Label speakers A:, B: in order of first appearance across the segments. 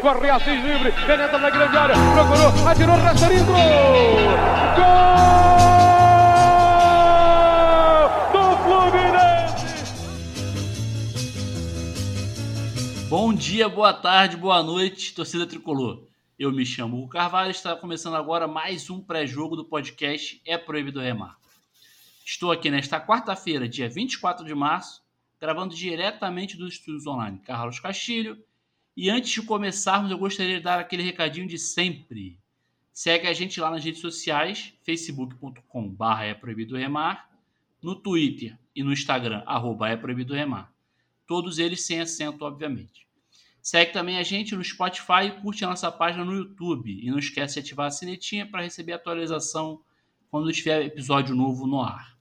A: corre Assis livre, penetra na grande área, procurou, atirou, rastreiro, gol!
B: Bom dia, boa tarde, boa noite, torcida tricolor. Eu me chamo Hugo Carvalho está começando agora mais um pré-jogo do podcast É Proibido Remar. Estou aqui nesta quarta-feira, dia 24 de março, gravando diretamente dos estúdios online Carlos Castilho. E antes de começarmos, eu gostaria de dar aquele recadinho de sempre. Segue a gente lá nas redes sociais, facebook.com.br é proibido remar, no Twitter e no Instagram, arroba é proibido remar todos eles sem acento, obviamente. Segue também a gente no Spotify e curte a nossa página no YouTube. E não esquece de ativar a sinetinha para receber atualização quando tiver episódio novo no ar.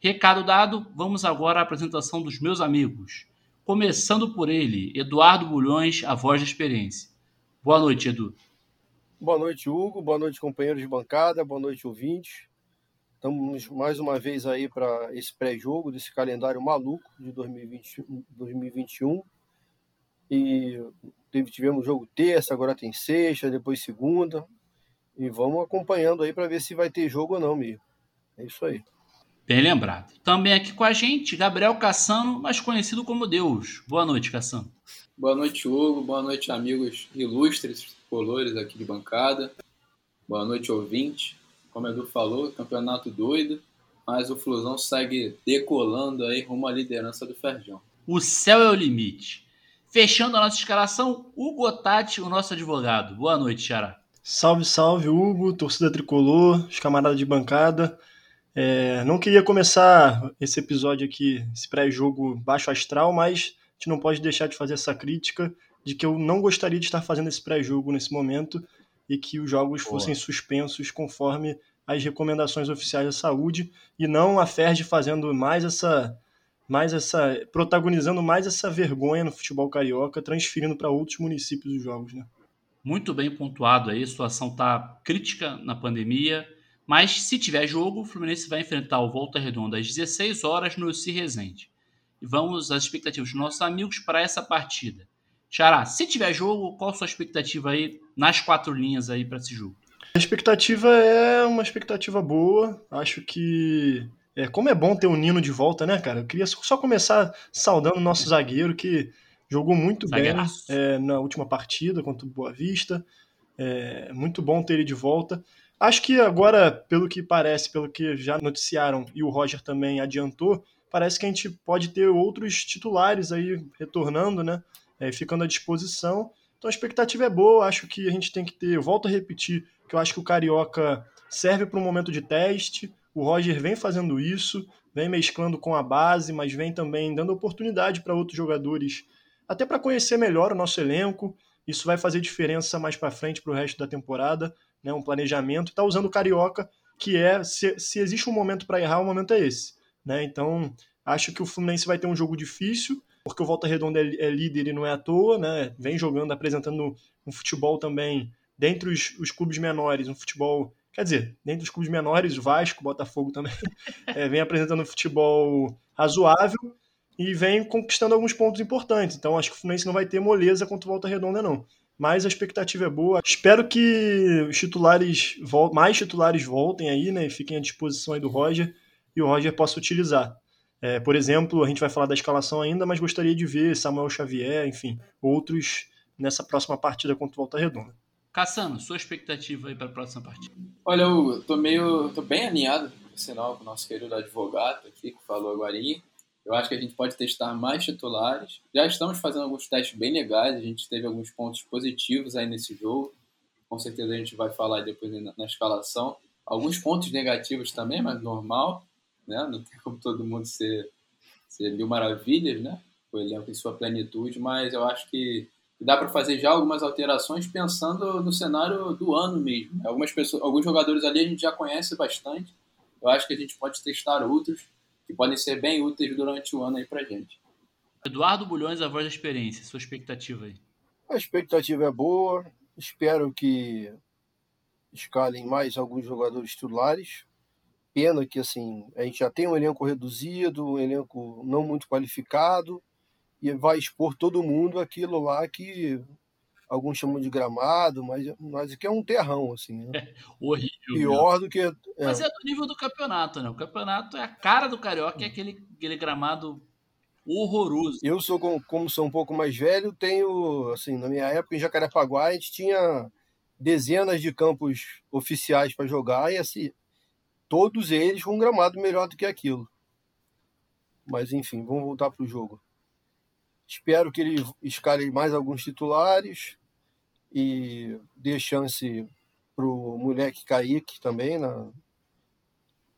B: Recado dado, vamos agora à apresentação dos meus amigos. Começando por ele, Eduardo Bulhões, a voz da experiência. Boa noite, Edu.
C: Boa noite, Hugo. Boa noite, companheiros de bancada. Boa noite, ouvintes. Estamos mais uma vez aí para esse pré-jogo desse calendário maluco de 2020, 2021. E tivemos jogo terça, agora tem sexta, depois segunda. E vamos acompanhando aí para ver se vai ter jogo ou não, mesmo. É isso aí.
B: Bem lembrado. Também aqui com a gente, Gabriel Cassano, mais conhecido como Deus. Boa noite, Cassano.
D: Boa noite, Hugo. Boa noite, amigos ilustres, colores aqui de bancada. Boa noite, ouvinte como o Edu falou, campeonato doido, mas o Flusão segue decolando aí rumo à liderança do Ferjão.
B: O céu é o limite. Fechando a nossa escalação, Hugo Tati, o nosso advogado. Boa noite, Xará.
E: Salve, salve, Hugo, torcida tricolor, os camaradas de bancada. É, não queria começar esse episódio aqui, esse pré-jogo baixo astral, mas a gente não pode deixar de fazer essa crítica de que eu não gostaria de estar fazendo esse pré-jogo nesse momento e que os jogos Boa. fossem suspensos conforme as recomendações oficiais da saúde e não a Ferdi fazendo mais essa mais essa protagonizando mais essa vergonha no futebol carioca, transferindo para outros municípios os jogos, né?
B: Muito bem pontuado aí, a situação tá crítica na pandemia, mas se tiver jogo, o Fluminense vai enfrentar o Volta Redonda às 16 horas no UC Resende. E vamos às expectativas dos nossos amigos para essa partida. Xará, se tiver jogo, qual a sua expectativa aí nas quatro linhas aí para esse jogo?
E: A expectativa é uma expectativa boa. Acho que. É, como é bom ter o Nino de volta, né, cara? Eu queria só começar saudando o nosso zagueiro, que jogou muito Zagueiraço. bem é, na última partida contra o Boa Vista. É muito bom ter ele de volta. Acho que agora, pelo que parece, pelo que já noticiaram e o Roger também adiantou, parece que a gente pode ter outros titulares aí retornando, né? É, ficando à disposição. Então a expectativa é boa, acho que a gente tem que ter, volto a repetir, que eu acho que o Carioca serve para um momento de teste. O Roger vem fazendo isso, vem mesclando com a base, mas vem também dando oportunidade para outros jogadores, até para conhecer melhor o nosso elenco. Isso vai fazer diferença mais para frente para o resto da temporada, né? Um planejamento. Está usando o Carioca, que é se, se existe um momento para errar, o momento é esse, né? Então acho que o Fluminense vai ter um jogo difícil, porque o Volta Redonda é, é líder e não é à toa, né? Vem jogando, apresentando um futebol também dentre os, os clubes menores, um futebol. Quer dizer, dentre os clubes menores, o Vasco, Botafogo também, é, vem apresentando um futebol razoável e vem conquistando alguns pontos importantes. Então acho que o Fluminense não vai ter moleza contra o Volta Redonda, não. Mas a expectativa é boa. Espero que os titulares, mais titulares voltem aí, né? E fiquem à disposição aí do Roger e o Roger possa utilizar. É, por exemplo, a gente vai falar da escalação ainda, mas gostaria de ver Samuel Xavier, enfim, outros nessa próxima partida contra o Volta Redonda.
B: Cassano, sua expectativa aí para a próxima partida?
D: Olha, eu tô meio. tô bem alinhado, por sinal, com o nosso querido advogado aqui, que falou agora. Eu acho que a gente pode testar mais titulares. Já estamos fazendo alguns testes bem legais, a gente teve alguns pontos positivos aí nesse jogo. Com certeza a gente vai falar depois na, na escalação. Alguns pontos negativos também, mas normal, né? Não tem como todo mundo ser, ser mil maravilhas, né? O elenco em sua plenitude, mas eu acho que dá para fazer já algumas alterações pensando no cenário do ano mesmo. Algumas pessoas, alguns jogadores ali a gente já conhece bastante. Eu acho que a gente pode testar outros que podem ser bem úteis durante o ano aí para gente.
B: Eduardo Bulhões, a voz da experiência, sua expectativa aí?
C: A expectativa é boa. Espero que escalem mais alguns jogadores titulares. Pena que assim a gente já tem um elenco reduzido, um elenco não muito qualificado e vai expor todo mundo aquilo lá que alguns chamam de gramado, mas, mas aqui é um terrão, assim. Né?
B: É, horrível.
C: Pior mesmo. do que.
B: É. Mas é do nível do campeonato, né? O campeonato é a cara do Carioca, é aquele, aquele gramado horroroso.
C: Eu sou, como sou um pouco mais velho, tenho, assim, na minha época em Jacarepaguá, a gente tinha dezenas de campos oficiais para jogar e assim, todos eles com um gramado melhor do que aquilo. Mas enfim, vamos voltar para o jogo. Espero que ele escale mais alguns titulares e dê chance para o moleque Kaique também na,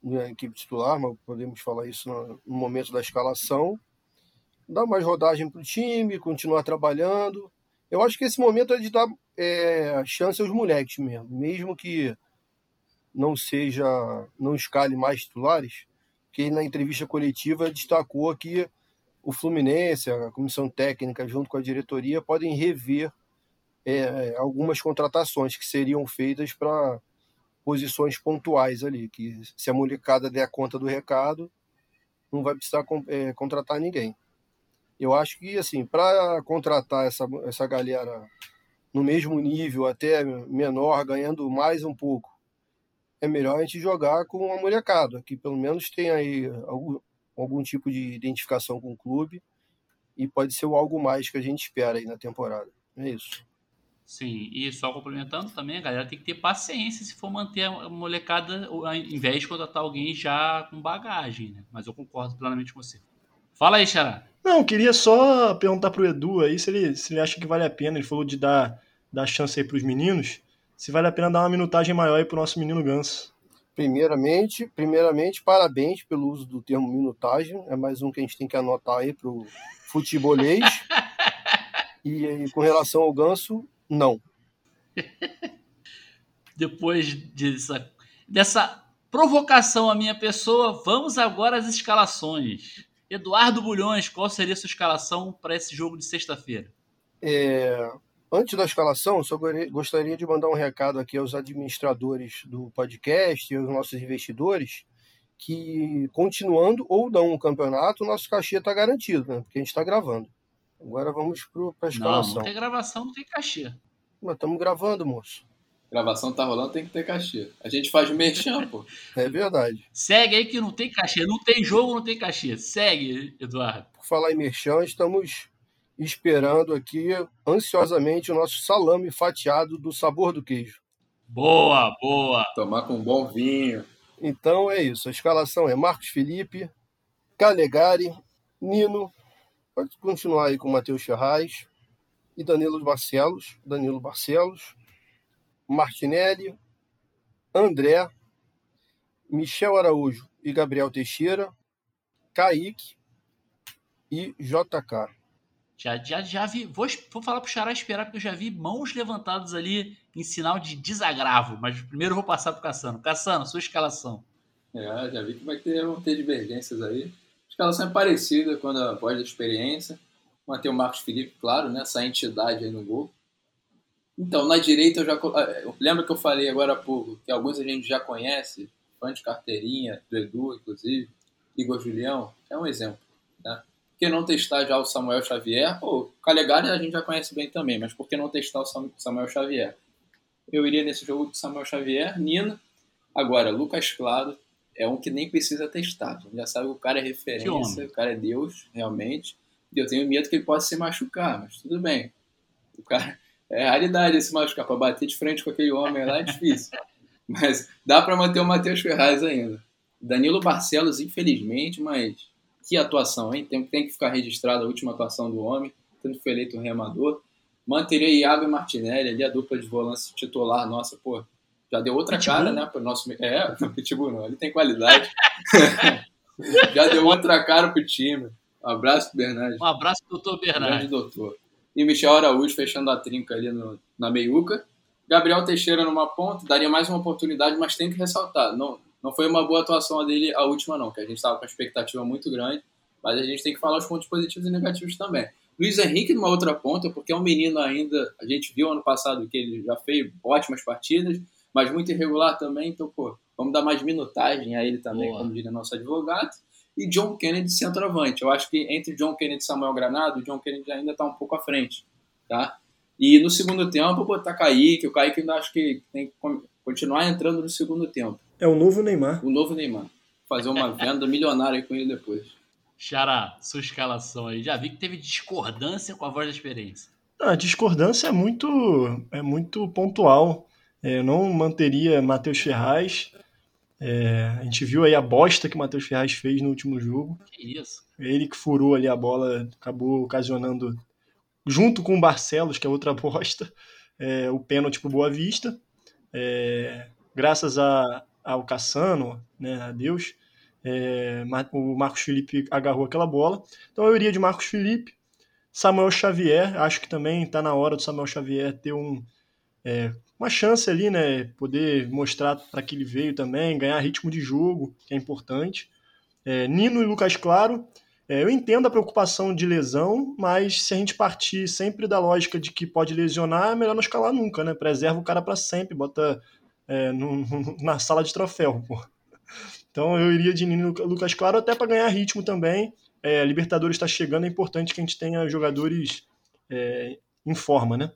C: na equipe titular, mas podemos falar isso no, no momento da escalação. Dar mais rodagem para o time, continuar trabalhando. Eu acho que esse momento é de dar é, chance aos moleques mesmo, mesmo que não seja, não escale mais titulares, que na entrevista coletiva destacou que o Fluminense, a comissão técnica, junto com a diretoria, podem rever é, algumas contratações que seriam feitas para posições pontuais ali, que se a molecada der conta do recado, não vai precisar é, contratar ninguém. Eu acho que, assim, para contratar essa, essa galera no mesmo nível, até menor, ganhando mais um pouco, é melhor a gente jogar com a molecada, que pelo menos tem aí algum, algum tipo de identificação com o clube e pode ser o algo mais que a gente espera aí na temporada. É isso.
B: Sim, e só complementando também, a galera tem que ter paciência se for manter a molecada ao invés de contratar alguém já com bagagem, né? Mas eu concordo plenamente com você. Fala aí, Xará.
E: Não, queria só perguntar pro Edu aí se ele, se ele acha que vale a pena. Ele falou de dar, dar chance aí pros meninos. Se vale a pena dar uma minutagem maior aí pro nosso menino Ganso.
C: Primeiramente, primeiramente, parabéns pelo uso do termo minutagem. É mais um que a gente tem que anotar aí pro futebolês. e, e com relação ao Ganso, não.
B: Depois dessa, dessa provocação à minha pessoa, vamos agora às escalações. Eduardo Bulhões, qual seria a sua escalação para esse jogo de sexta-feira?
C: É, antes da escalação, só gostaria de mandar um recado aqui aos administradores do podcast e aos nossos investidores que, continuando ou não o campeonato, o nosso cachê está garantido, né? porque a gente está gravando. Agora vamos para a escalação. Não,
B: não tem gravação, não tem cachê.
C: Mas estamos gravando, moço.
D: Gravação tá rolando, tem que ter cachê. A gente faz merchan, pô.
C: É verdade.
B: Segue aí que não tem cachê. Não tem jogo, não tem cachê. Segue, Eduardo.
C: Por falar em merchan, estamos esperando aqui ansiosamente o nosso salame fatiado do sabor do queijo.
B: Boa, boa.
D: Tomar com um bom vinho.
C: Então é isso. A escalação é Marcos Felipe, Calegari, Nino, pode continuar aí com o Matheus Ferraz e Danilo Barcelos, Danilo Barcelos, Martinelli, André, Michel Araújo e Gabriel Teixeira, Kaique e JK.
B: Já, já, já vi. Vou, vou falar pro Xará esperar, porque eu já vi mãos levantadas ali em sinal de desagravo. Mas primeiro eu vou passar pro Cassano. Cassano, sua escalação.
D: É, já vi que vai ter, vão ter divergências aí. A escalação é parecida quando após a experiência. Manter o Marcos Felipe, claro, né? Essa entidade aí no gol. Então, na direita eu já. Ah, lembra que eu falei agora há pouco que alguns a gente já conhece, fã de carteirinha, do Edu, inclusive, Igor Julião, é um exemplo. Né? que não testar já o Samuel Xavier? Pô, o Calegari a gente já conhece bem também, mas por que não testar o Samuel Xavier? Eu iria nesse jogo do Samuel Xavier, Nina. Agora, Lucas Claro é um que nem precisa testar. A gente já sabe que o cara é referência, o cara é Deus, realmente. E eu tenho medo que ele possa se machucar, mas tudo bem. O cara é raridade se machucar. Para bater de frente com aquele homem lá é difícil. mas dá para manter o Matheus Ferraz ainda. Danilo Barcelos, infelizmente, mas que atuação, hein? Tem, tem que ficar registrada a última atuação do homem, tanto foi eleito um remador. Manteria Iago e Martinelli ali, a dupla de volante titular, nossa, pô, já deu outra Pitbull. cara, né, pro nosso... É, Pitbull não, ele tem qualidade. já deu outra cara pro time. Um abraço pro Bernardo.
B: Um abraço doutor Bernardo.
D: Grande doutor. E Michel Araújo fechando a trinca ali no, na meiuca. Gabriel Teixeira numa ponta, daria mais uma oportunidade, mas tem que ressaltar, não, não foi uma boa atuação dele a última, não, que a gente estava com uma expectativa muito grande, mas a gente tem que falar os pontos positivos e negativos também. Luiz Henrique numa outra ponta, porque é um menino ainda, a gente viu ano passado que ele já fez ótimas partidas, mas muito irregular também, então, pô, vamos dar mais minutagem a ele também, Boa. como diria nosso advogado. E John Kennedy centroavante. Eu acho que entre John Kennedy e Samuel Granado, o John Kennedy ainda está um pouco à frente, tá? E no segundo tempo, botar Kaique. O Kaique ainda acho que tem que continuar entrando no segundo tempo.
E: É o novo Neymar.
D: O novo Neymar. Fazer uma venda milionária com ele depois.
B: Xará, sua escalação aí. Já vi que teve discordância com a voz da experiência.
E: A discordância é muito, é muito pontual. É, eu não manteria Matheus Ferraz. É, a gente viu aí a bosta que o Matheus Ferraz fez no último jogo.
B: Que isso?
E: Ele que furou ali a bola, acabou ocasionando, junto com o Barcelos, que é outra bosta, é, o pênalti pro Boa Vista. É, graças a, ao Cassano, né, a Deus, é, o Marcos Felipe agarrou aquela bola. Então eu iria de Marcos Felipe. Samuel Xavier, acho que também está na hora do Samuel Xavier ter um, é, uma chance ali, né? Poder mostrar para que ele veio também, ganhar ritmo de jogo, que é importante. É, Nino e Lucas Claro, é, eu entendo a preocupação de lesão, mas se a gente partir sempre da lógica de que pode lesionar, é melhor não escalar nunca, né? Preserva o cara para sempre, bota é, no, na sala de troféu, pô. Então eu iria de Nino e Lucas Claro até para ganhar ritmo também. É, Libertadores está chegando, é importante que a gente tenha jogadores é, em forma, né?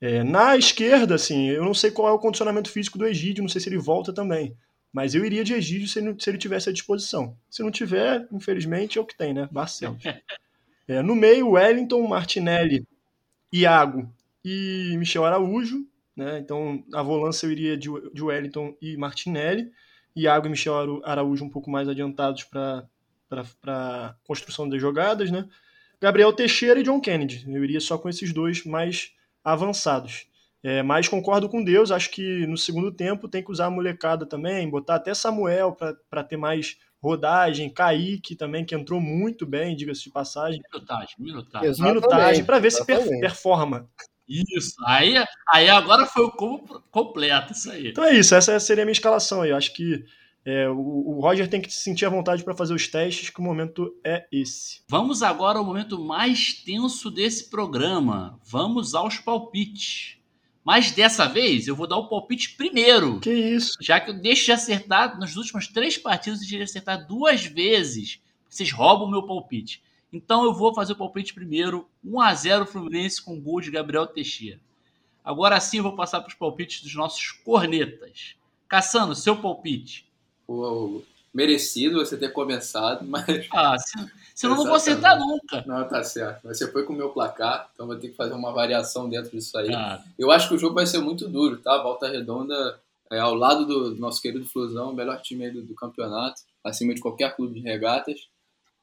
E: É, na esquerda, assim, eu não sei qual é o condicionamento físico do Egídio, não sei se ele volta também. Mas eu iria de Egídio se ele, se ele tivesse à disposição. Se não tiver, infelizmente, é o que tem, né? Barcelos. É, no meio, Wellington, Martinelli, Iago e Michel Araújo. Né? Então, a volância eu iria de, de Wellington e Martinelli. Iago e Michel Araújo um pouco mais adiantados para a construção das jogadas. Né? Gabriel Teixeira e John Kennedy. Eu iria só com esses dois mais avançados. É, mas concordo com Deus, acho que no segundo tempo tem que usar a molecada também, botar até Samuel para ter mais rodagem, Kaique também, que entrou muito bem, diga-se de passagem.
B: Minutagem, minutagem.
E: Minutagem, para ver exatamente. se performa.
B: Isso, aí, aí agora foi o combo completo, isso aí.
E: Então é isso, essa seria a minha escalação aí. Eu acho que é, o, o, Roger tem que se sentir à vontade para fazer os testes, que o momento é esse.
B: Vamos agora ao momento mais tenso desse programa. Vamos aos palpites. Mas dessa vez eu vou dar o palpite primeiro.
E: Que isso?
B: Já que eu deixo de acertar nas últimas três partidas, eu de acertar duas vezes. Vocês roubam o meu palpite. Então eu vou fazer o palpite primeiro. 1 a 0 Fluminense com gol de Gabriel Teixeira. Agora sim eu vou passar para os palpites dos nossos cornetas. Caçando, seu palpite
D: o merecido você ter começado, mas.
B: Ah, senão eu não vou acertar nunca.
D: Não, tá certo. Você foi com o meu placar, então vou ter que fazer uma variação dentro disso aí. Eu acho que o jogo vai ser muito duro, tá? Volta Redonda é, ao lado do nosso querido Flusão, o melhor time do, do campeonato, acima de qualquer clube de regatas.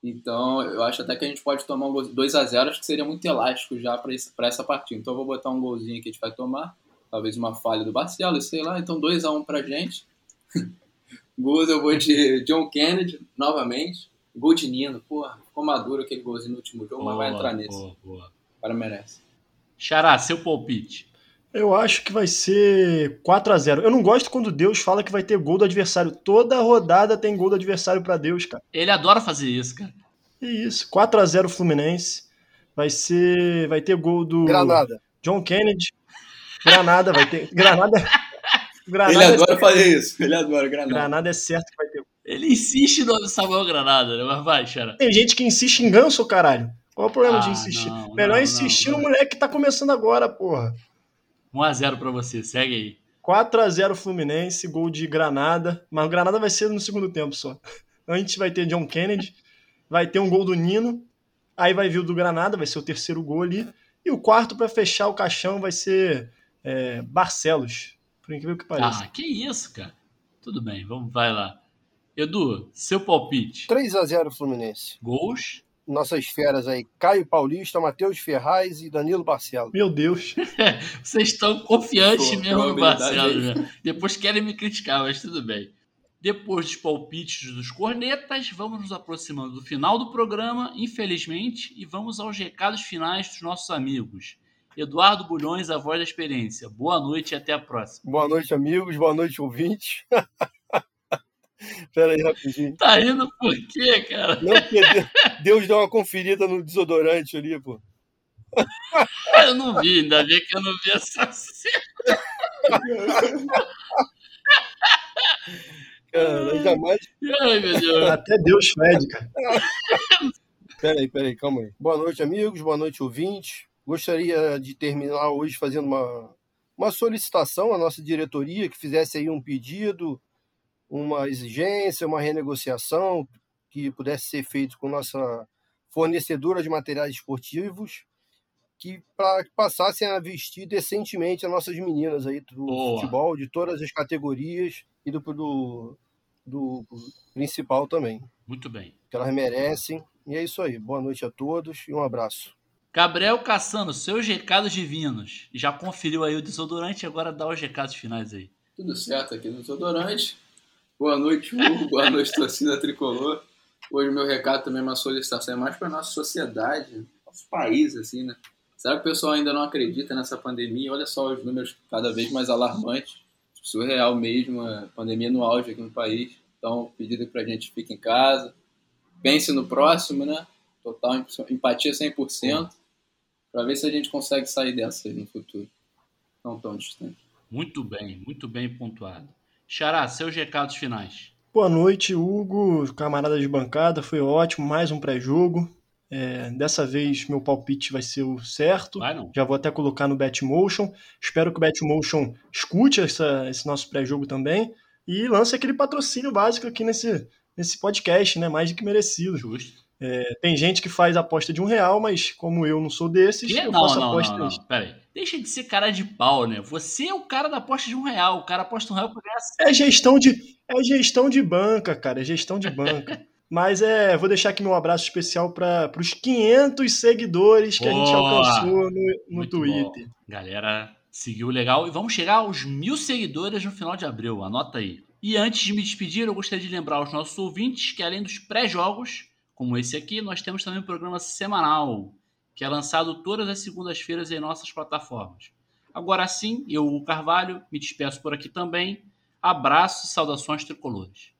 D: Então, eu acho até que a gente pode tomar um 2 a 0 acho que seria muito elástico já para essa partida. Então, eu vou botar um golzinho que a gente vai tomar, talvez uma falha do Barcelos, sei lá. Então, 2 a 1 pra gente. Gols eu vou de John Kennedy, novamente. Gol de Nino. Porra, ficou maduro aquele golzinho no último jogo, boa, mas vai entrar nesse. Boa, boa. O cara merece.
B: Xará, seu palpite.
E: Eu acho que vai ser 4 a 0 Eu não gosto quando Deus fala que vai ter gol do adversário. Toda rodada tem gol do adversário para Deus, cara.
B: Ele adora fazer isso, cara.
E: É isso. 4 a 0 Fluminense. Vai ser. Vai ter gol do.
C: Granada.
E: John Kennedy. Granada, vai ter. Granada.
D: Granada ele adora é fazer isso. Ele adora Granada.
E: Granada é certo que vai ter.
B: Ele insiste no Samuel Granada, né? Mas vai, Xara.
E: Tem gente que insiste em ganso, caralho. Qual é o problema ah, de insistir? Não, Melhor não, insistir não, no moleque que tá começando agora, porra.
B: 1x0 pra você, segue aí.
E: 4x0 Fluminense, gol de Granada. Mas o Granada vai ser no segundo tempo só. Antes vai ter John Kennedy, vai ter um gol do Nino, aí vai vir o do Granada, vai ser o terceiro gol ali. E o quarto para fechar o caixão vai ser é, Barcelos. Por incrível que pareça.
B: Ah, que isso, cara. Tudo bem, vamos, vai lá. Edu, seu palpite.
C: 3 a 0 Fluminense.
B: Gols?
C: Nossas feras aí, Caio Paulista, Matheus Ferraz e Danilo Barcelos.
E: Meu Deus.
B: Vocês estão confiantes Pô, mesmo no Barcelos, né? Depois querem me criticar, mas tudo bem. Depois dos palpites dos cornetas, vamos nos aproximando do final do programa, infelizmente, e vamos aos recados finais dos nossos amigos. Eduardo Bulhões, a voz da experiência. Boa noite e até a próxima.
C: Boa noite, amigos. Boa noite, ouvintes. Pera aí, rapidinho.
B: Tá rindo por quê, cara?
C: Não, porque Deus deu uma conferida no desodorante ali, pô.
B: Eu não vi, ainda bem que eu não vi essa cena.
C: Cara, jamais.
B: Ai, meu Deus.
E: Até Deus fede, cara.
C: Peraí, peraí, calma aí. Boa noite, amigos. Boa noite, ouvintes. Gostaria de terminar hoje fazendo uma, uma solicitação à nossa diretoria que fizesse aí um pedido, uma exigência, uma renegociação que pudesse ser feito com nossa fornecedora de materiais esportivos, que para passassem a vestir decentemente as nossas meninas aí do Boa. futebol, de todas as categorias e do, do, do principal também.
B: Muito bem.
C: Que elas merecem. E é isso aí. Boa noite a todos e um abraço.
B: Gabriel Cassano, seus recados divinos. Já conferiu aí o desodorante, agora dá os recados finais aí.
D: Tudo certo aqui no desodorante. Boa noite, Hugo. Boa noite, torcida tricolor. Hoje meu recado também é uma solicitação, é mais para nossa sociedade, nosso país, assim, né? Será que o pessoal ainda não acredita nessa pandemia? Olha só os números cada vez mais alarmantes. Surreal mesmo, a pandemia no auge aqui no país. Então, pedido para a gente fique em casa. Pense no próximo, né? Total empatia 100%. Para ver se a gente consegue sair dessa no futuro. Não tão distante.
B: Muito bem, muito bem pontuado. Xará, seus recados finais.
E: Boa noite, Hugo, camarada de bancada. Foi ótimo, mais um pré-jogo. É, dessa vez meu palpite vai ser o certo.
B: Vai não.
E: Já vou até colocar no Betmotion. Espero que o Betmotion escute essa, esse nosso pré-jogo também e lance aquele patrocínio básico aqui nesse, nesse podcast, né? Mais do que merecido.
B: Justo.
E: É, tem gente que faz aposta de um real, mas como eu não sou desses,
B: que?
E: eu
B: não,
E: faço
B: não,
E: aposta.
B: Não, não, Pera aí. Deixa de ser cara de pau, né? Você é o cara da aposta de um real. O cara aposta um real pra ganhar.
E: É gestão de, é gestão de banca, cara. É gestão de banca. Mas é, vou deixar aqui meu abraço especial para os 500 seguidores que Boa, a gente alcançou no, no Twitter.
B: Bom. Galera, seguiu legal. E vamos chegar aos mil seguidores no final de abril. Anota aí. E antes de me despedir, eu gostaria de lembrar aos nossos ouvintes que além dos pré-jogos, como esse aqui, nós temos também um programa semanal, que é lançado todas as segundas-feiras em nossas plataformas. Agora sim, eu, o Carvalho, me despeço por aqui também. Abraço e saudações tricolores.